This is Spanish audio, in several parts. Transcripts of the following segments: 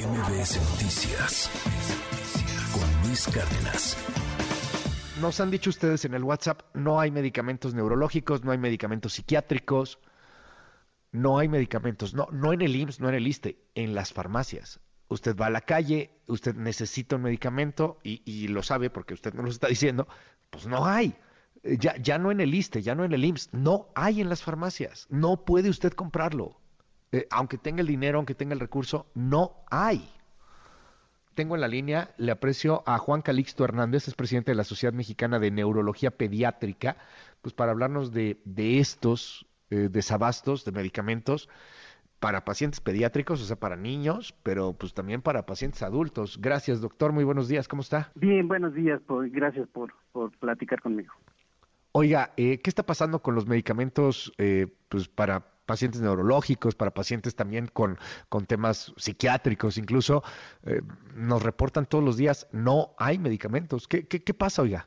MBS Noticias con Luis Cárdenas. Nos han dicho ustedes en el WhatsApp, no hay medicamentos neurológicos, no hay medicamentos psiquiátricos, no hay medicamentos, no, no en el IMSS, no en el ISTE, en las farmacias. Usted va a la calle, usted necesita un medicamento y, lo sabe porque usted no lo está diciendo, pues no hay. Ya, ya no en el ISTE, ya no en el IMSS, no hay en las farmacias, no puede usted comprarlo. Eh, aunque tenga el dinero, aunque tenga el recurso, no hay. Tengo en la línea, le aprecio a Juan Calixto Hernández, es presidente de la Sociedad Mexicana de Neurología Pediátrica, pues para hablarnos de, estos eh, desabastos de medicamentos para pacientes pediátricos, o sea, para niños, pero pues también para pacientes adultos. Gracias, doctor. Muy buenos días. ¿Cómo está? Bien, buenos días. gracias por, por platicar conmigo. Oiga, eh, ¿qué está pasando con los medicamentos pues para pacientes neurológicos, para pacientes también con, con temas psiquiátricos, incluso eh, nos reportan todos los días, no hay medicamentos. ¿Qué, qué, qué pasa, oiga?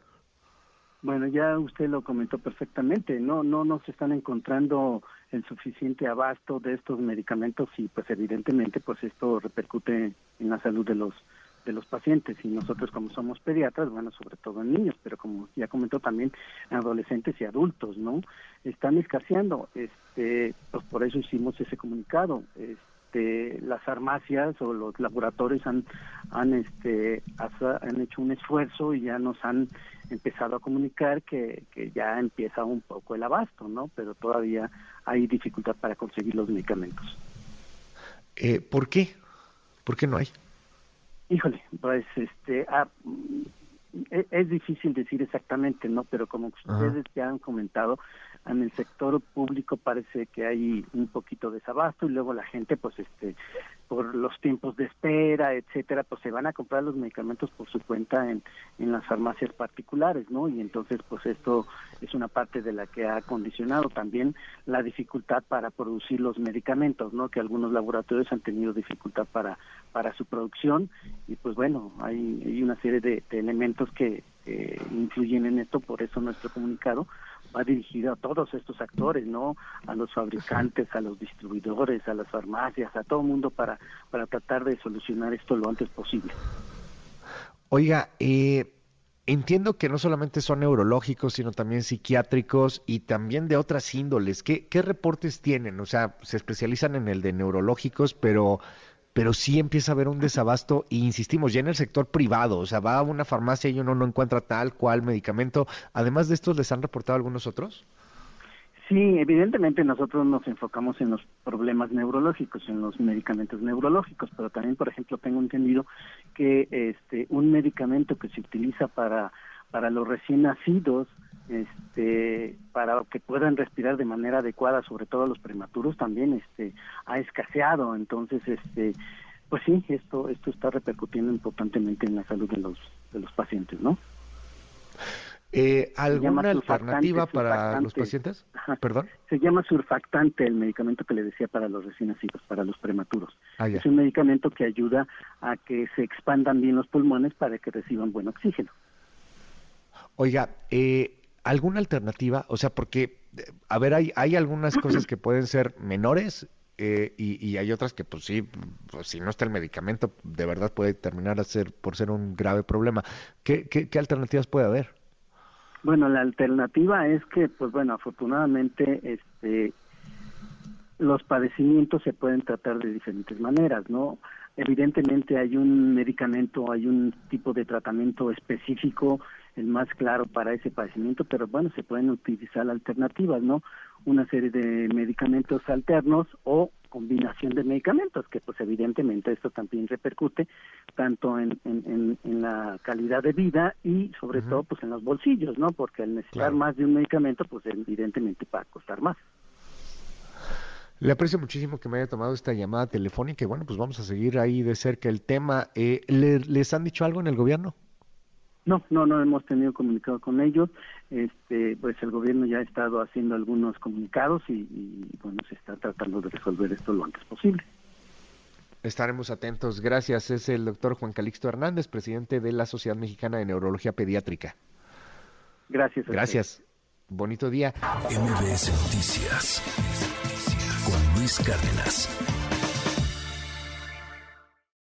Bueno, ya usted lo comentó perfectamente, no no no se están encontrando el suficiente abasto de estos medicamentos y pues evidentemente pues esto repercute en la salud de los de los pacientes y nosotros como somos pediatras, bueno, sobre todo en niños, pero como ya comentó también en adolescentes y adultos, ¿no? Están escaseando, este, pues por eso hicimos ese comunicado. Este, las farmacias o los laboratorios han han este han hecho un esfuerzo y ya nos han empezado a comunicar que, que ya empieza un poco el abasto, ¿no? Pero todavía hay dificultad para conseguir los medicamentos. Eh, ¿Por qué? ¿Por qué no hay? Híjole, pues este, ah, e, es, difícil decir exactamente, ¿no? Pero como ustedes ya han comentado, en el sector público parece que hay un poquito de desabasto y luego la gente pues este por los tiempos de espera etcétera pues se van a comprar los medicamentos por su cuenta en, en las farmacias particulares no y entonces pues esto es una parte de la que ha condicionado también la dificultad para producir los medicamentos no que algunos laboratorios han tenido dificultad para para su producción. Y pues bueno hay, hay una serie de, elementos que influyen en esto por eso nuestro comunicado va dirigido a todos estos actores, ¿no? A los fabricantes, a los distribuidores, a las farmacias, a todo el mundo para, para tratar de solucionar esto lo antes posible. Oiga, eh, entiendo que no solamente son neurológicos, sino también psiquiátricos y también de otras índoles. ¿Qué, qué reportes tienen? O sea, se especializan en el de neurológicos, pero pero sí empieza a haber un desabasto y insistimos, ya en el sector privado, o sea, va a una farmacia y uno no encuentra tal cual medicamento. Además de estos, ¿les han reportado algunos otros? Sí, evidentemente nosotros nos enfocamos en los problemas neurológicos, en los medicamentos neurológicos, pero también, por ejemplo, tengo entendido que este un medicamento que se utiliza para para los recién nacidos este para que puedan respirar de manera adecuada sobre todo los prematuros también este ha escaseado entonces este pues sí esto esto está repercutiendo importantemente en la salud de los de los pacientes no eh, ¿Alguna alternativa para los pacientes? Perdón. Se llama surfactante el medicamento que le decía para los recién nacidos, para los prematuros. Ah, es un medicamento que ayuda a que se expandan bien los pulmones para que reciban buen oxígeno. Oiga, eh, ¿alguna alternativa? O sea, porque, a ver, hay, hay algunas cosas que pueden ser menores eh, y, hay otras que, pues sí, pues, si no está el medicamento, de verdad puede terminar a ser, por ser un grave problema. ¿Qué, qué, alternativas puede haber? Bueno, la alternativa es que, pues bueno, afortunadamente, este, los padecimientos se pueden tratar de diferentes maneras, ¿no? Evidentemente hay un medicamento, hay un tipo de tratamiento específico el más claro para ese padecimiento, pero bueno, se pueden utilizar alternativas, ¿no? Una serie de medicamentos alternos o combinación de medicamentos, que pues evidentemente esto también repercute tanto en, en, en, la calidad de vida y sobre todo pues en los bolsillos, ¿no? Porque al necesitar más de un medicamento, pues evidentemente va a costar más. Le aprecio muchísimo que me haya tomado esta llamada telefónica y bueno, pues vamos a seguir ahí de cerca el tema. Eh, ¿Les han dicho algo en el gobierno? No, no, no hemos tenido comunicado con ellos. Este, pues el gobierno ya ha estado haciendo algunos comunicados y, bueno, se está tratando de resolver esto lo antes posible. Estaremos atentos. Gracias. Es el doctor Juan Calixto Hernández, presidente de la Sociedad Mexicana de Neurología Pediátrica. Gracias. Gracias. Bonito día. MBS Noticias con Luis Cárdenas.